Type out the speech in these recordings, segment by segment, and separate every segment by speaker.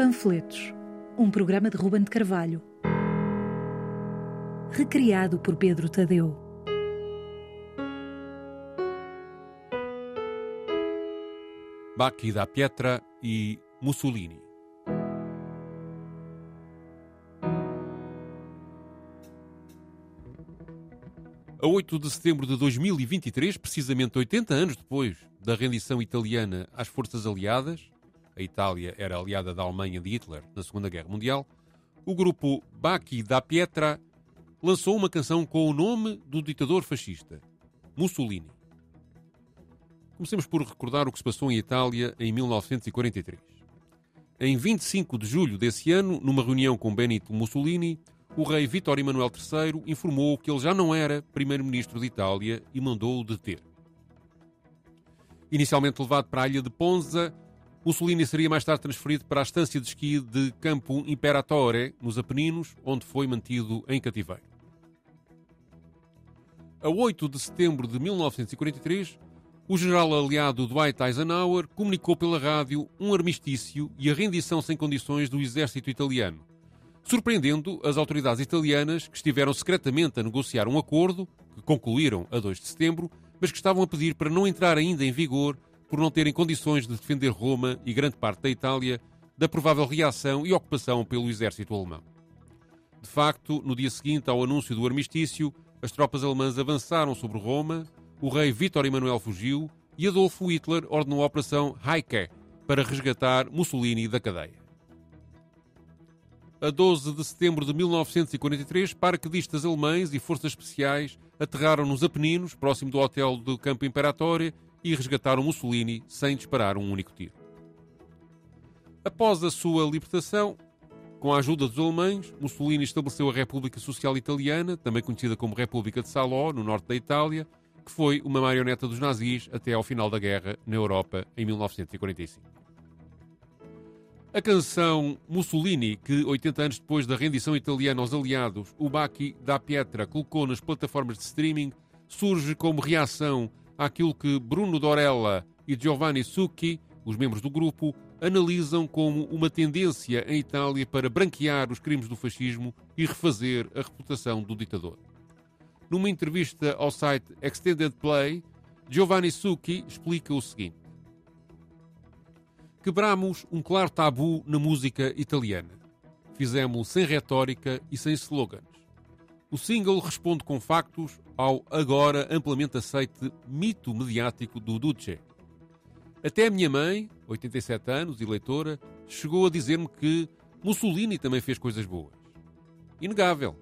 Speaker 1: Panfletos, um programa de Ruben de Carvalho. Recriado por Pedro Tadeu.
Speaker 2: Bacchi da Pietra e Mussolini. A 8 de setembro de 2023, precisamente 80 anos depois da rendição italiana às forças aliadas, a Itália era aliada da Alemanha de Hitler na Segunda Guerra Mundial, o grupo Bacchi da Pietra lançou uma canção com o nome do ditador fascista, Mussolini. Comecemos por recordar o que se passou em Itália em 1943. Em 25 de julho desse ano, numa reunião com Benito Mussolini, o rei Vítor Emanuel III informou que ele já não era primeiro-ministro de Itália e mandou-o deter. Inicialmente levado para a ilha de Ponza, Mussolini seria mais tarde transferido para a estância de esqui de Campo Imperatore, nos Apeninos, onde foi mantido em cativeiro. A 8 de setembro de 1943, o general aliado Dwight Eisenhower comunicou pela rádio um armistício e a rendição sem condições do exército italiano, surpreendendo as autoridades italianas que estiveram secretamente a negociar um acordo, que concluíram a 2 de setembro, mas que estavam a pedir para não entrar ainda em vigor por não terem condições de defender Roma e grande parte da Itália da provável reação e ocupação pelo exército alemão. De facto, no dia seguinte ao anúncio do armistício, as tropas alemãs avançaram sobre Roma, o rei Vítor Emanuel fugiu e Adolfo Hitler ordenou a Operação Heike para resgatar Mussolini da cadeia a 12 de setembro de 1943, paraquedistas alemães e forças especiais aterraram nos Apeninos, próximo do hotel do Campo Imperatore, e resgataram Mussolini sem disparar um único tiro. Após a sua libertação, com a ajuda dos alemães, Mussolini estabeleceu a República Social Italiana, também conhecida como República de Salò, no norte da Itália, que foi uma marioneta dos nazis até ao final da guerra na Europa em 1945. A canção Mussolini, que 80 anos depois da rendição italiana aos aliados, o Bacchi da Pietra colocou nas plataformas de streaming, surge como reação àquilo que Bruno Dorella e Giovanni Succhi, os membros do grupo, analisam como uma tendência em Itália para branquear os crimes do fascismo e refazer a reputação do ditador. Numa entrevista ao site Extended Play, Giovanni Succhi explica o seguinte: Quebramos um claro tabu na música italiana. Fizemos sem retórica e sem slogans. O single responde com factos ao agora amplamente aceite mito mediático do Duce. Até a minha mãe, 87 anos e leitora, chegou a dizer-me que Mussolini também fez coisas boas. Inegável.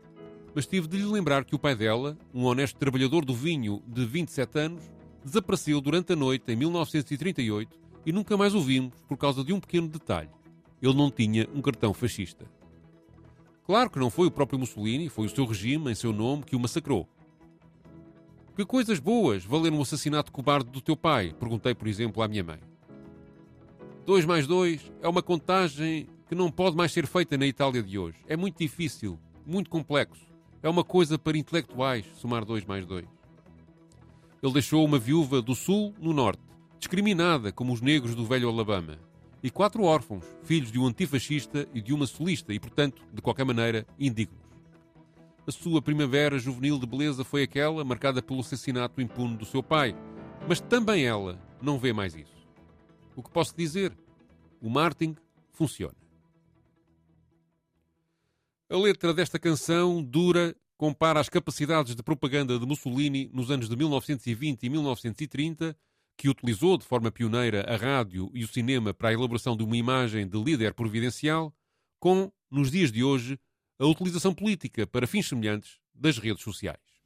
Speaker 2: Mas tive de lhe lembrar que o pai dela, um honesto trabalhador do vinho de 27 anos, desapareceu durante a noite em 1938 e nunca mais o vimos por causa de um pequeno detalhe. Ele não tinha um cartão fascista. Claro que não foi o próprio Mussolini, foi o seu regime, em seu nome, que o massacrou. Que coisas boas valeram o assassinato cobarde do teu pai? Perguntei, por exemplo, à minha mãe. Dois mais dois é uma contagem que não pode mais ser feita na Itália de hoje. É muito difícil, muito complexo. É uma coisa para intelectuais somar dois mais dois. Ele deixou uma viúva do sul no norte discriminada como os negros do velho Alabama, e quatro órfãos, filhos de um antifascista e de uma solista, e, portanto, de qualquer maneira, indignos. A sua primavera juvenil de beleza foi aquela marcada pelo assassinato impune do seu pai, mas também ela não vê mais isso. O que posso dizer? O marketing funciona. A letra desta canção dura compara as capacidades de propaganda de Mussolini nos anos de 1920 e 1930 que utilizou de forma pioneira a rádio e o cinema para a elaboração de uma imagem de líder providencial, com, nos dias de hoje, a utilização política para fins semelhantes das redes sociais.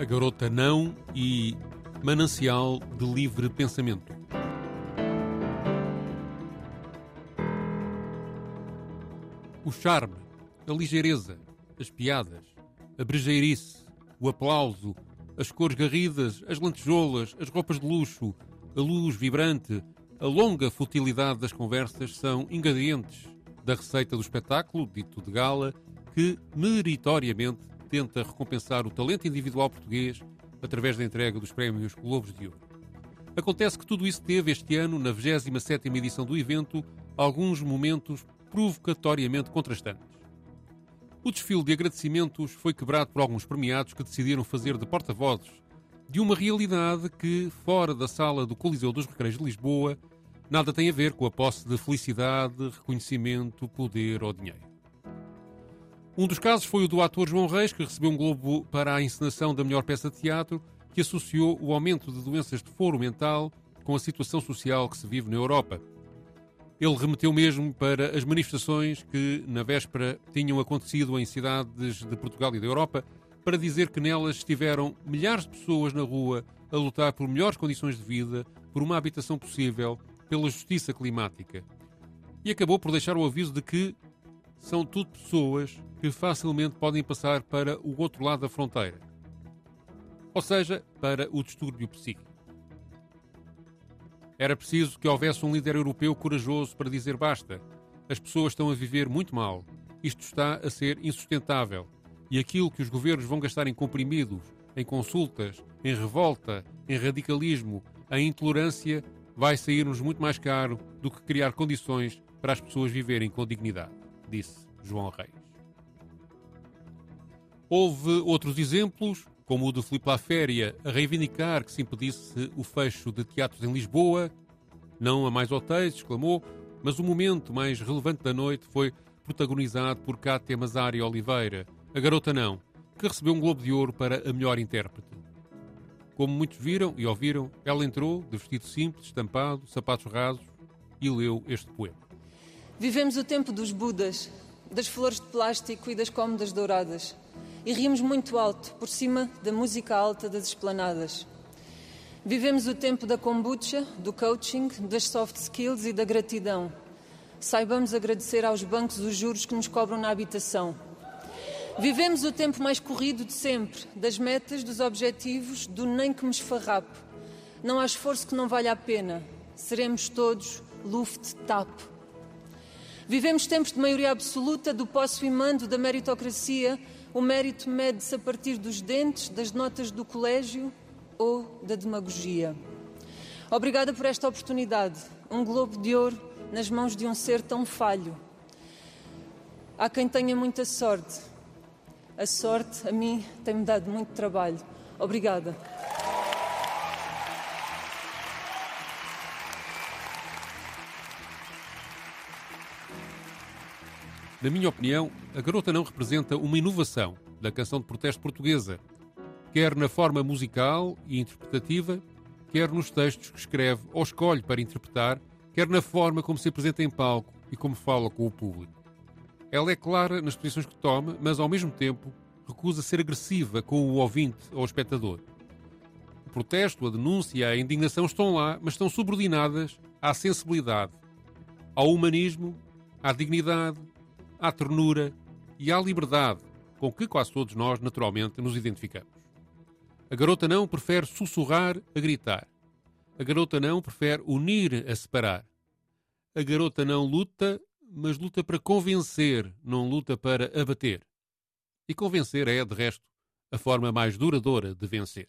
Speaker 3: A
Speaker 2: Garota Não e Manancial de Livre Pensamento. O charme, a ligeireza, as piadas, a brejeirice, o aplauso, as cores garridas, as lantejoulas, as roupas de luxo, a luz vibrante, a longa futilidade das conversas são ingredientes da receita do espetáculo, dito de gala, que meritoriamente tenta recompensar o talento individual português através da entrega dos prémios Globos de Ouro. Acontece que tudo isso teve este ano, na 27ª edição do evento, alguns momentos provocatoriamente contrastantes. O desfile de agradecimentos foi quebrado por alguns premiados que decidiram fazer de porta-vozes de uma realidade que, fora da sala do Coliseu dos Recreios de Lisboa, nada tem a ver com a posse de felicidade, reconhecimento, poder ou dinheiro. Um dos casos foi o do ator João Reis, que recebeu um Globo para a encenação da melhor peça de teatro, que associou o aumento de doenças de foro mental com a situação social que se vive na Europa. Ele remeteu mesmo para as manifestações que, na véspera, tinham acontecido em cidades de Portugal e da Europa, para dizer que nelas estiveram milhares de pessoas na rua a lutar por melhores condições de vida, por uma habitação possível, pela justiça climática. E acabou por deixar o aviso de que são tudo pessoas que facilmente podem passar para o outro lado da fronteira. Ou seja, para o distúrbio psíquico. Era preciso que houvesse um líder europeu corajoso para dizer basta. As pessoas estão a viver muito mal. Isto está a ser insustentável. E aquilo que os governos vão gastar em comprimidos, em consultas, em revolta, em radicalismo, em intolerância, vai sair-nos muito mais caro do que criar condições para as pessoas viverem com dignidade, disse João Reis. Houve outros exemplos, como o de Filipe Laféria, a reivindicar que se impedisse o fecho de teatros em Lisboa. Não a mais hotéis, exclamou, mas o momento mais relevante da noite foi protagonizado por Cátia Mazária Oliveira, a garota não, que recebeu um Globo de Ouro para a melhor intérprete. Como muitos viram e ouviram, ela entrou, de vestido simples, estampado, sapatos rasos, e leu este poema.
Speaker 4: Vivemos o tempo dos Budas, das flores de plástico e das cômodas douradas. E rimos muito alto, por cima da música alta das esplanadas. Vivemos o tempo da kombucha, do coaching, das soft skills e da gratidão. Saibamos agradecer aos bancos os juros que nos cobram na habitação Vivemos o tempo mais corrido de sempre, das metas, dos objetivos, do nem que me esfarrapo. Não há esforço que não valha a pena. Seremos todos Luft-Tap. Vivemos tempos de maioria absoluta, do posso e mando, da meritocracia. O mérito mede-se a partir dos dentes, das notas do colégio ou da demagogia. Obrigada por esta oportunidade. Um globo de ouro nas mãos de um ser tão falho. Há quem tenha muita sorte, a sorte, a mim, tem-me dado muito trabalho. Obrigada.
Speaker 2: Na minha opinião, a garota não representa uma inovação da canção de protesto portuguesa, quer na forma musical e interpretativa, quer nos textos que escreve ou escolhe para interpretar, quer na forma como se apresenta em palco e como fala com o público. Ela é clara nas posições que toma, mas ao mesmo tempo recusa ser agressiva com o ouvinte ou espectador. O protesto, a denúncia a indignação estão lá, mas estão subordinadas à sensibilidade, ao humanismo, à dignidade, à ternura e à liberdade com que quase todos nós, naturalmente, nos identificamos. A garota não prefere sussurrar a gritar. A garota não prefere unir a separar. A garota não luta mas luta para convencer, não luta para abater. E convencer é, de resto, a forma mais duradoura de vencer.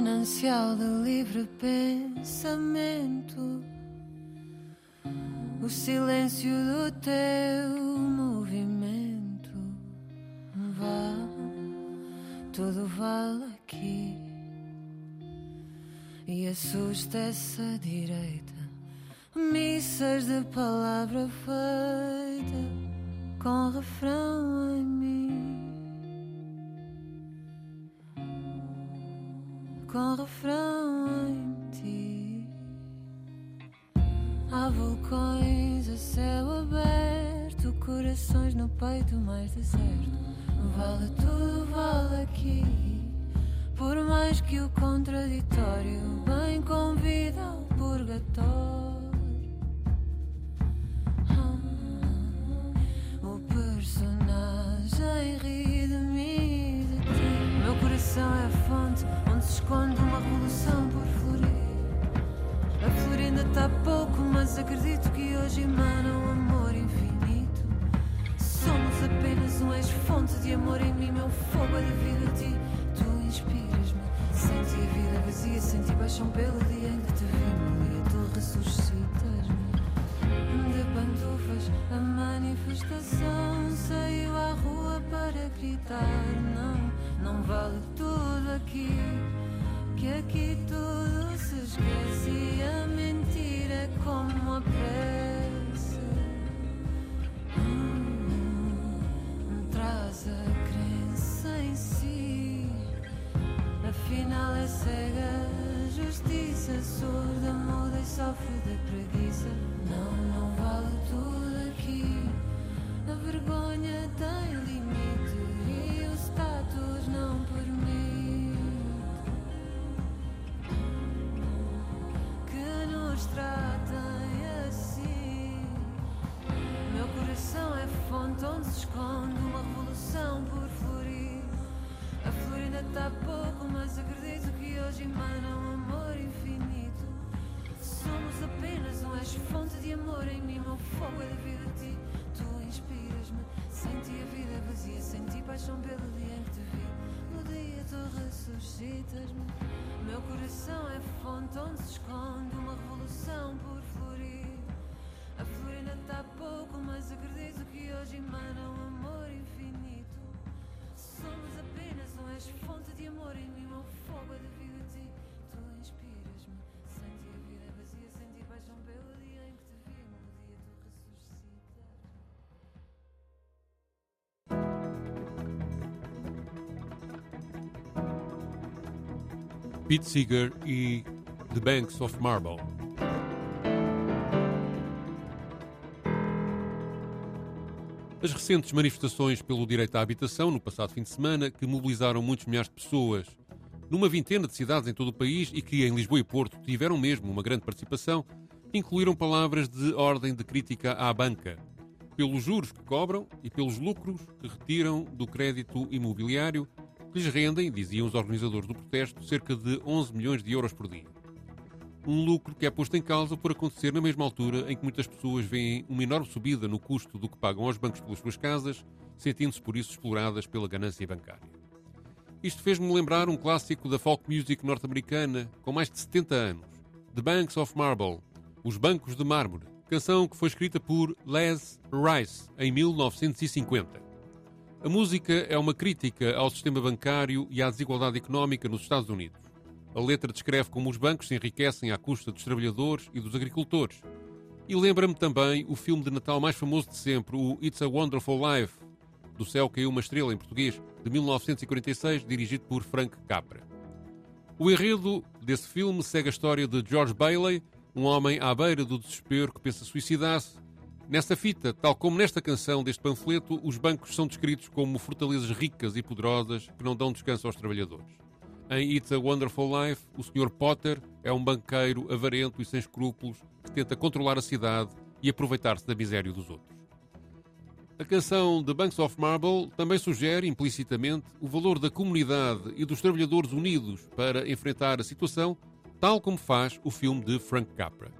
Speaker 5: Manancial de livre pensamento, o silêncio do teu tudo vale aqui. E assusta essa direita. Missas de palavra feita com refrão em que hoje emana um amor infinito apenas um ex-fonte de amor em mim, meu fogo a devido a ti. Tu inspiras-me, senti a vida vazia, senti paixão pelo dia em que te vi e tu ressuscitas-me. De pantufas, a manifestação saiu à rua para gritar: Não, não vale tudo aqui, que aqui tudo se esquece e a é como a prece. traz a crença em si. Afinal é cega, justiça surda, muda e sofre de preguiça.
Speaker 2: Pete Seeger e The Banks of Marble. As recentes manifestações pelo direito à habitação, no passado fim de semana, que mobilizaram muitos milhares de pessoas numa vintena de cidades em todo o país e que em Lisboa e Porto tiveram mesmo uma grande participação, incluíram palavras de ordem de crítica à banca, pelos juros que cobram e pelos lucros que retiram do crédito imobiliário, que lhes rendem, diziam os organizadores do protesto, cerca de 11 milhões de euros por dia. Um lucro que é posto em causa por acontecer na mesma altura em que muitas pessoas veem uma enorme subida no custo do que pagam aos bancos pelas suas casas, sentindo-se por isso exploradas pela ganância bancária. Isto fez-me lembrar um clássico da folk music norte-americana com mais de 70 anos, The Banks of Marble, Os Bancos de Mármore, canção que foi escrita por Les Rice em 1950. A música é uma crítica ao sistema bancário e à desigualdade económica nos Estados Unidos. A letra descreve como os bancos se enriquecem à custa dos trabalhadores e dos agricultores. E lembra-me também o filme de Natal mais famoso de sempre, o It's a Wonderful Life, do céu caiu uma estrela em português, de 1946, dirigido por Frank Capra. O enredo desse filme segue a história de George Bailey, um homem à beira do desespero que pensa suicidar-se. Nesta fita, tal como nesta canção deste panfleto, os bancos são descritos como fortalezas ricas e poderosas que não dão descanso aos trabalhadores. Em It's a Wonderful Life, o Sr. Potter é um banqueiro avarento e sem escrúpulos que tenta controlar a cidade e aproveitar-se da miséria dos outros. A canção The Banks of Marble também sugere, implicitamente, o valor da comunidade e dos trabalhadores unidos para enfrentar a situação, tal como faz o filme de Frank Capra.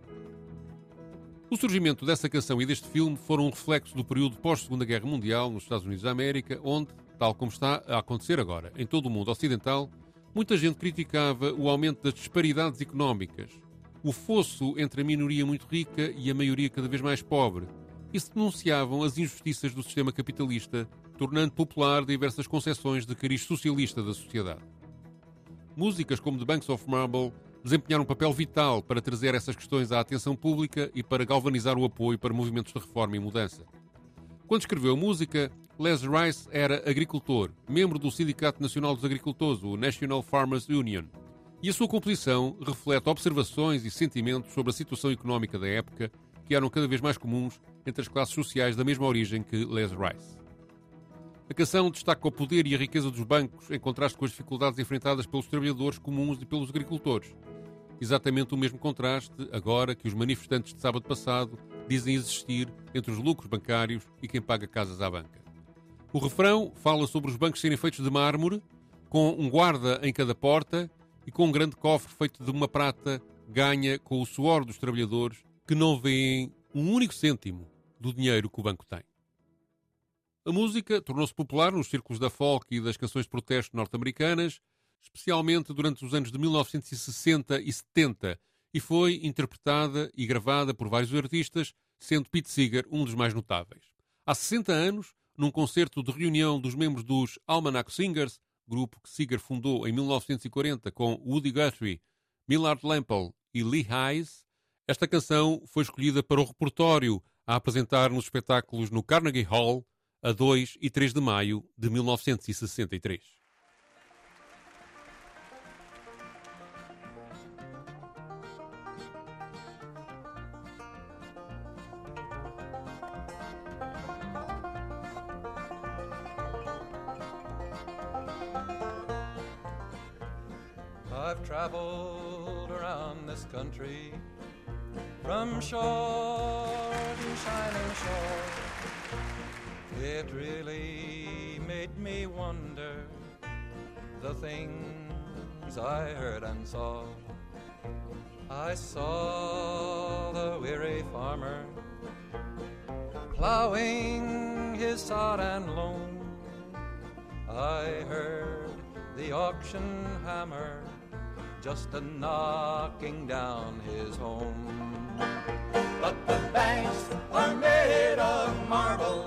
Speaker 2: O surgimento dessa canção e deste filme foram um reflexo do período pós-Segunda Guerra Mundial nos Estados Unidos da América, onde, tal como está a acontecer agora em todo o mundo ocidental, muita gente criticava o aumento das disparidades económicas, o fosso entre a minoria muito rica e a maioria cada vez mais pobre, e se denunciavam as injustiças do sistema capitalista, tornando popular diversas concepções de cariz socialista da sociedade. Músicas como The Banks of Marble desempenharam um papel vital para trazer essas questões à atenção pública e para galvanizar o apoio para movimentos de reforma e mudança. Quando escreveu música, Les Rice era agricultor, membro do Sindicato Nacional dos Agricultores, o National Farmers Union, e a sua composição reflete observações e sentimentos sobre a situação económica da época que eram cada vez mais comuns entre as classes sociais da mesma origem que Les Rice. A canção destaca o poder e a riqueza dos bancos em contraste com as dificuldades enfrentadas pelos trabalhadores comuns e pelos agricultores. Exatamente o mesmo contraste agora que os manifestantes de sábado passado dizem existir entre os lucros bancários e quem paga casas à banca. O refrão fala sobre os bancos serem feitos de mármore, com um guarda em cada porta e com um grande cofre feito de uma prata ganha com o suor dos trabalhadores que não veem um único cêntimo do dinheiro que o banco tem. A música tornou-se popular nos círculos da folk e das canções de protesto norte-americanas, especialmente durante os anos de 1960 e 70, e foi interpretada e gravada por vários artistas, sendo Pete Seeger um dos mais notáveis. Há 60 anos, num concerto de reunião dos membros dos Almanac Singers, grupo que Seeger fundou em 1940 com Woody Guthrie, Millard Lample e Lee Hayes, esta canção foi escolhida para o repertório a apresentar nos espetáculos no Carnegie Hall a 2 e 3 de maio de 1963.
Speaker 6: I've traveled around this country from shore to shining shore. It really made me wonder the things I heard and saw. I saw the weary farmer plowing his sod and loam. I heard the auction hammer just a knocking down his home.
Speaker 7: But the banks are made of marble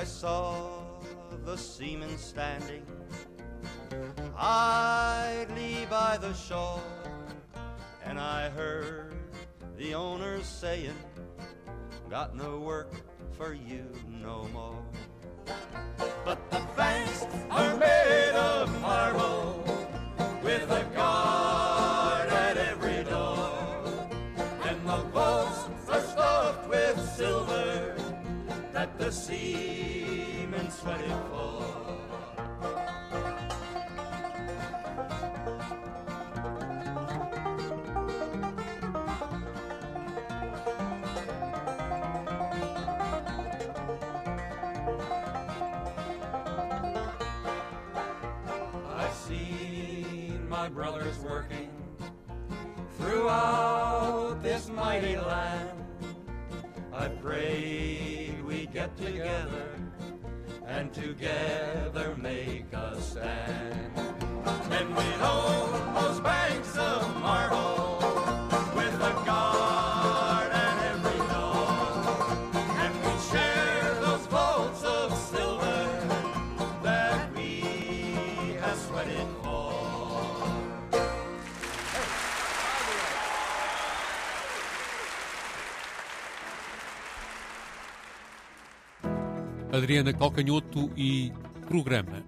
Speaker 8: I saw the
Speaker 7: seamen standing idly by the shore, and I heard the owners saying, Got no work for you no more. But the banks are made my brothers working throughout this mighty land. I prayed we'd get together and together make a stand. And we'd own
Speaker 2: Adriana Calcanhoto e Programa.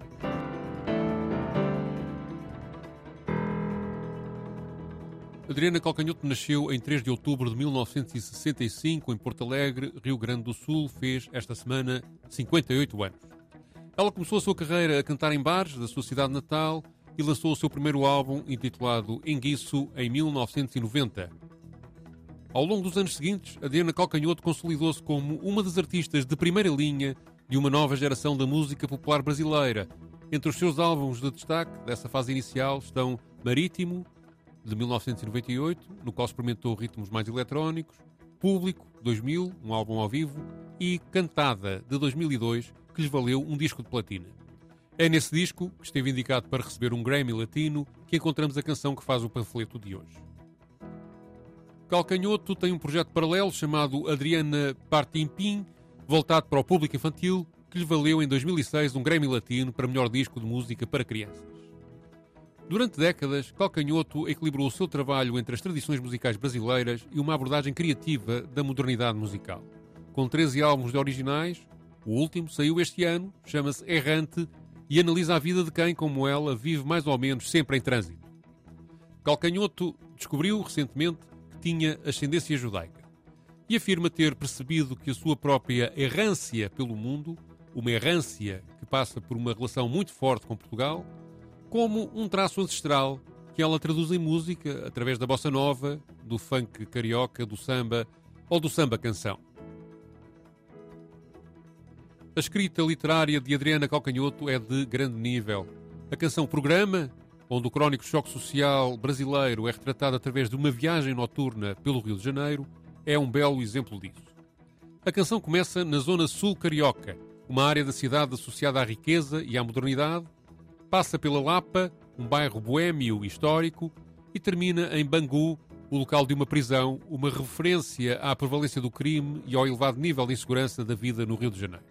Speaker 2: Adriana Calcanhoto nasceu em 3 de outubro de 1965 em Porto Alegre, Rio Grande do Sul. Fez esta semana 58 anos. Ela começou a sua carreira a cantar em bares da sua cidade natal e lançou o seu primeiro álbum intitulado Enguiço em 1990. Ao longo dos anos seguintes, Adriana Calcanhoto consolidou-se como uma das artistas de primeira linha de uma nova geração da música popular brasileira. Entre os seus álbuns de destaque dessa fase inicial estão Marítimo, de 1998, no qual experimentou ritmos mais eletrónicos, Público, 2000, um álbum ao vivo, e Cantada, de 2002, que lhes valeu um disco de platina. É nesse disco, que esteve indicado para receber um Grammy Latino, que encontramos a canção que faz o panfleto de hoje. Calcanhoto tem um projeto paralelo chamado Adriana Partimpim, voltado para o público infantil, que lhe valeu em 2006 um Grammy Latino para melhor disco de música para crianças. Durante décadas, Calcanhoto equilibrou o seu trabalho entre as tradições musicais brasileiras e uma abordagem criativa da modernidade musical. Com 13 álbuns de originais, o último saiu este ano, chama-se Errante e analisa a vida de quem, como ela, vive mais ou menos sempre em trânsito. Calcanhoto descobriu recentemente que tinha ascendência judaica e afirma ter percebido que a sua própria errância pelo mundo, uma errância que passa por uma relação muito forte com Portugal, como um traço ancestral que ela traduz em música através da bossa nova, do funk carioca, do samba ou do samba canção. A escrita literária de Adriana Calcanhoto é de grande nível. A canção Programa, onde o crónico choque social brasileiro é retratado através de uma viagem noturna pelo Rio de Janeiro, é um belo exemplo disso. A canção começa na zona sul carioca, uma área da cidade associada à riqueza e à modernidade, passa pela Lapa, um bairro boêmio histórico, e termina em Bangu, o local de uma prisão, uma referência à prevalência do crime e ao elevado nível de insegurança da vida no Rio de Janeiro.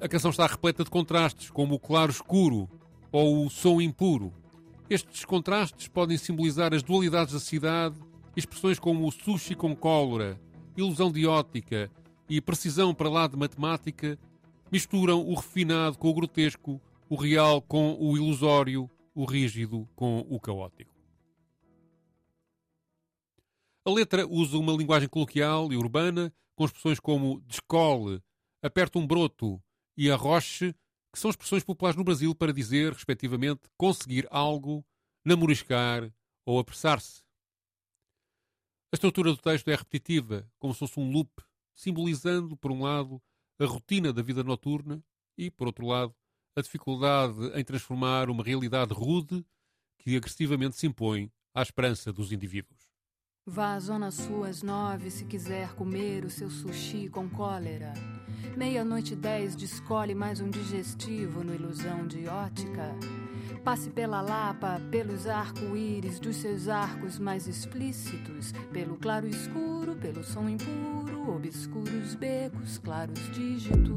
Speaker 2: A canção está repleta de contrastes, como o claro escuro ou o som impuro. Estes contrastes podem simbolizar as dualidades da cidade, expressões como o sushi com cólera, ilusão de ótica e precisão para lá de matemática misturam o refinado com o grotesco, o real com o ilusório, o rígido com o caótico. A letra usa uma linguagem coloquial e urbana, com expressões como descole, aperta um broto e arroche, que são expressões populares no Brasil para dizer, respectivamente, conseguir algo, namoriscar ou apressar-se. A estrutura do texto é repetitiva, como se fosse um loop, simbolizando, por um lado, a rotina da vida noturna e, por outro lado, a dificuldade em transformar uma realidade rude que agressivamente se impõe à esperança dos indivíduos.
Speaker 8: Vá à Zona Sul às nove se quiser comer o seu sushi com cólera. Meia-noite dez descolhe mais um digestivo no Ilusão de Ótica. Passe pela Lapa, pelos arco-íris dos seus arcos mais explícitos, pelo claro escuro, pelo som impuro, obscuros becos, claros dígitos.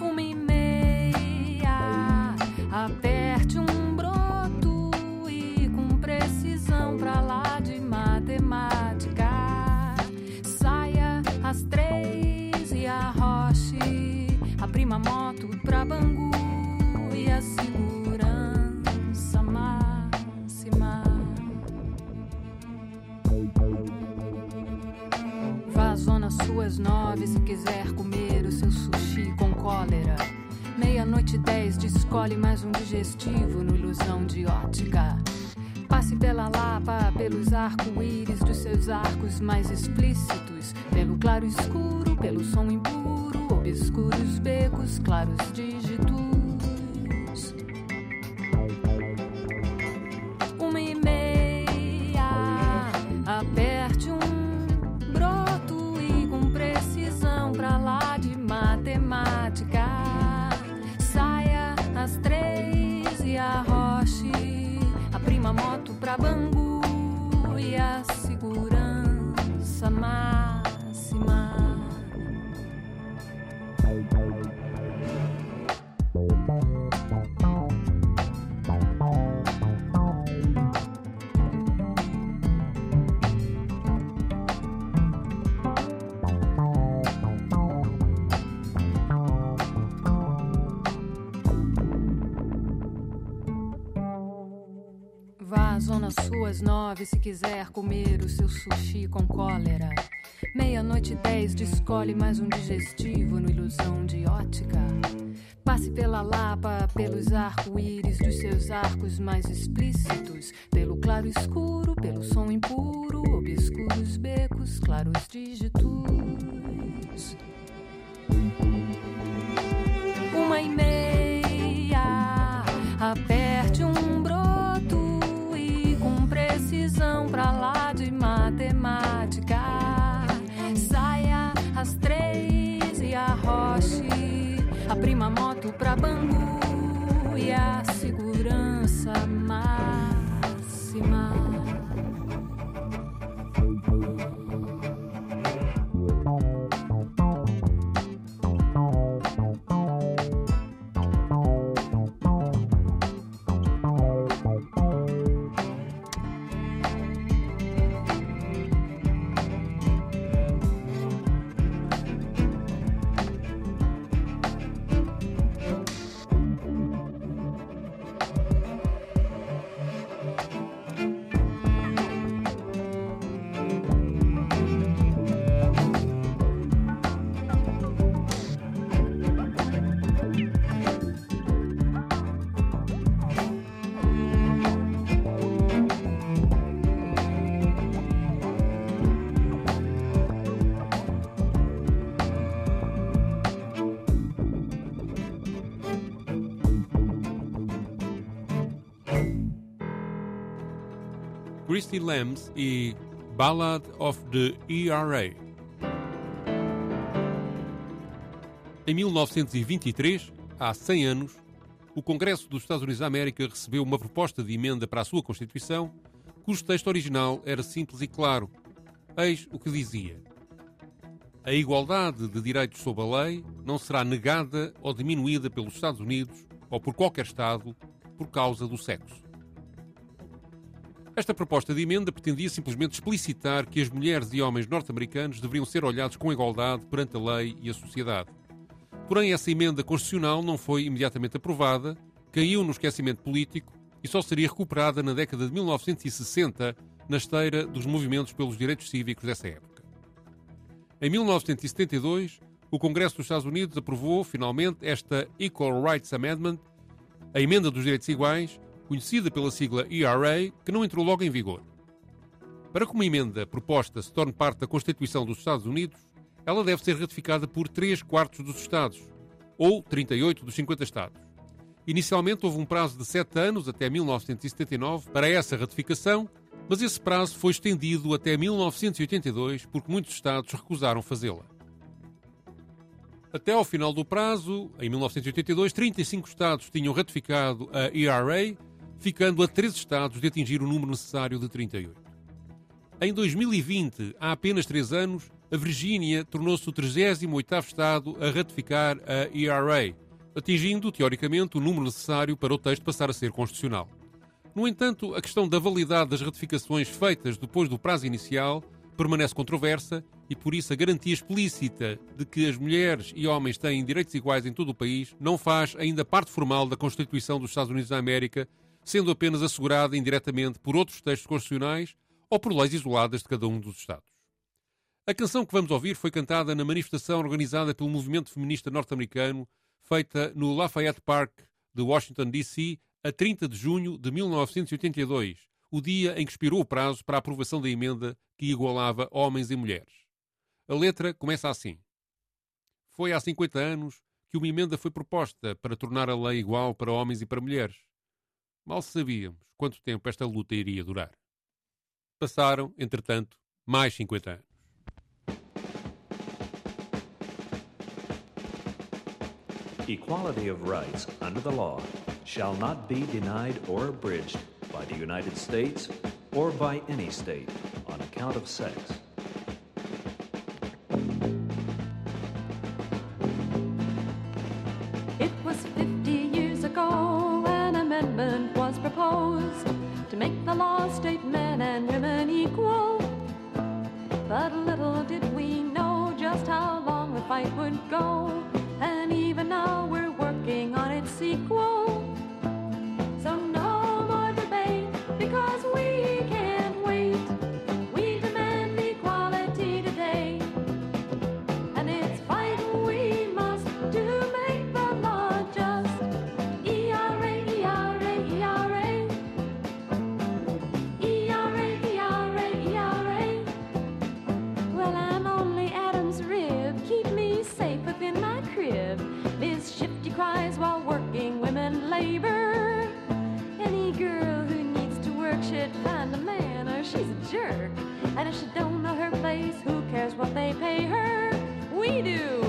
Speaker 8: Uma e meia, um às nove se quiser comer o seu sushi com cólera. Meia-noite dez, descolhe mais um digestivo no Ilusão de Ótica. Passe pela Lapa, pelos arco-íris dos seus arcos mais explícitos, pelo claro escuro, pelo som impuro, obscuros becos, claros dígitos. Vá à Zona Sul às nove se quiser comer o seu sushi com cólera. Meia-noite dez, descolhe mais um digestivo no Ilusão de Ótica. Passe pela Lapa, pelos arco-íris dos seus arcos mais explícitos, pelo claro escuro, pelo som impuro, obscuros becos, claros dígitos. Uma e
Speaker 2: Christy Lambs e Ballad of the ERA. Em 1923, há 100 anos, o Congresso dos Estados Unidos da América recebeu uma proposta de emenda para a sua Constituição, cujo texto original era simples e claro. Eis o que dizia: A igualdade de direitos sob a lei não será negada ou diminuída pelos Estados Unidos ou por qualquer Estado por causa do sexo. Esta proposta de emenda pretendia simplesmente explicitar que as mulheres e homens norte-americanos deveriam ser olhados com igualdade perante a lei e a sociedade. Porém, essa emenda constitucional não foi imediatamente aprovada, caiu no esquecimento político e só seria recuperada na década de 1960, na esteira dos movimentos pelos direitos cívicos dessa época. Em 1972, o Congresso dos Estados Unidos aprovou, finalmente, esta Equal Rights Amendment, a Emenda dos Direitos Iguais, conhecida pela sigla ERA, que não entrou logo em vigor. Para que uma emenda proposta se torne parte da Constituição dos Estados Unidos, ela deve ser ratificada por 3 quartos dos Estados, ou 38 dos 50 Estados. Inicialmente houve um prazo de 7 anos, até 1979, para essa ratificação, mas esse prazo foi estendido até 1982 porque muitos Estados recusaram fazê-la. Até ao final do prazo, em 1982, 35 Estados tinham ratificado a ERA, ficando a 13 Estados de atingir o número necessário de 38. Em 2020, há apenas 3 anos, a Virgínia tornou-se o 38º Estado a ratificar a ERA, atingindo, teoricamente, o número necessário para o texto passar a ser constitucional. No entanto, a questão da validade das ratificações feitas depois do prazo inicial permanece controversa e por isso a garantia explícita de que as mulheres e homens têm direitos iguais em todo o país não faz ainda parte formal da Constituição dos Estados Unidos da América, sendo apenas assegurada indiretamente por outros textos constitucionais ou por leis isoladas de cada um dos Estados. A canção que vamos ouvir foi cantada na manifestação organizada pelo movimento feminista norte-americano, feita no Lafayette Park de Washington, D.C., a 30 de junho de 1982, o dia em que expirou o prazo para a aprovação da emenda que igualava homens e mulheres. A letra começa assim: Foi há 50 anos que uma emenda foi proposta para tornar a lei igual para homens e para mulheres. Mal sabíamos quanto tempo esta luta iria durar. Passaram, entretanto, mais 50 anos.
Speaker 9: Equality of rights under the law shall not be denied or abridged by the United States or by any state on account of sex.
Speaker 10: Cries while working women labor. Any girl who needs to work should find a man or she's a jerk. And if she don't know her place, who cares what they pay her? We do.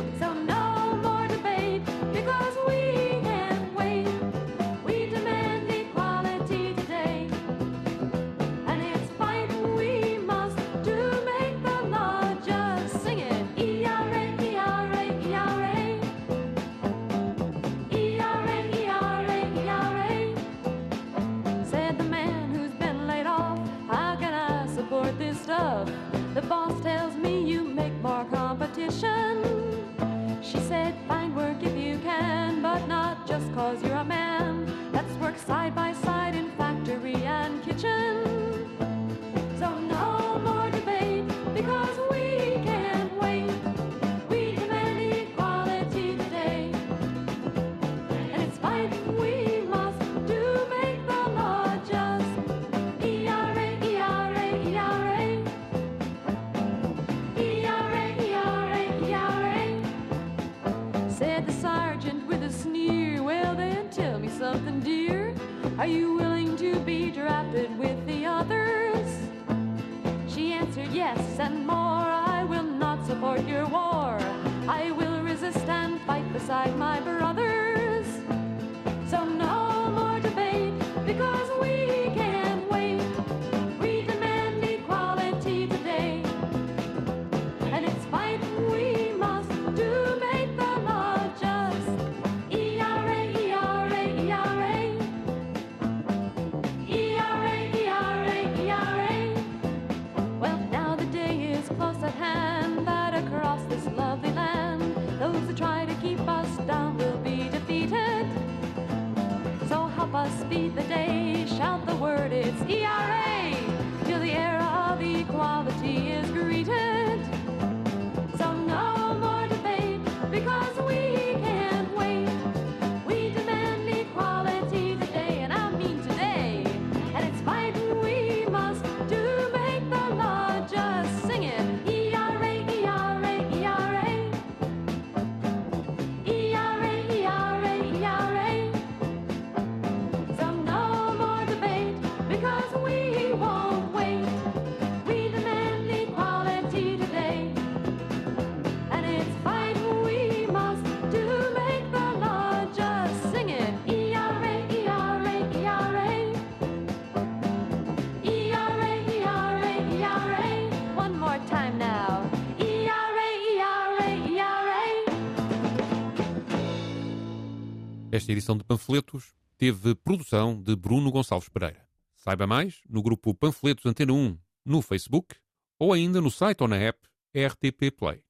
Speaker 2: Esta edição de Panfletos teve produção de Bruno Gonçalves Pereira. Saiba mais no grupo Panfletos Antena 1 no Facebook ou ainda no site ou na app RTP Play.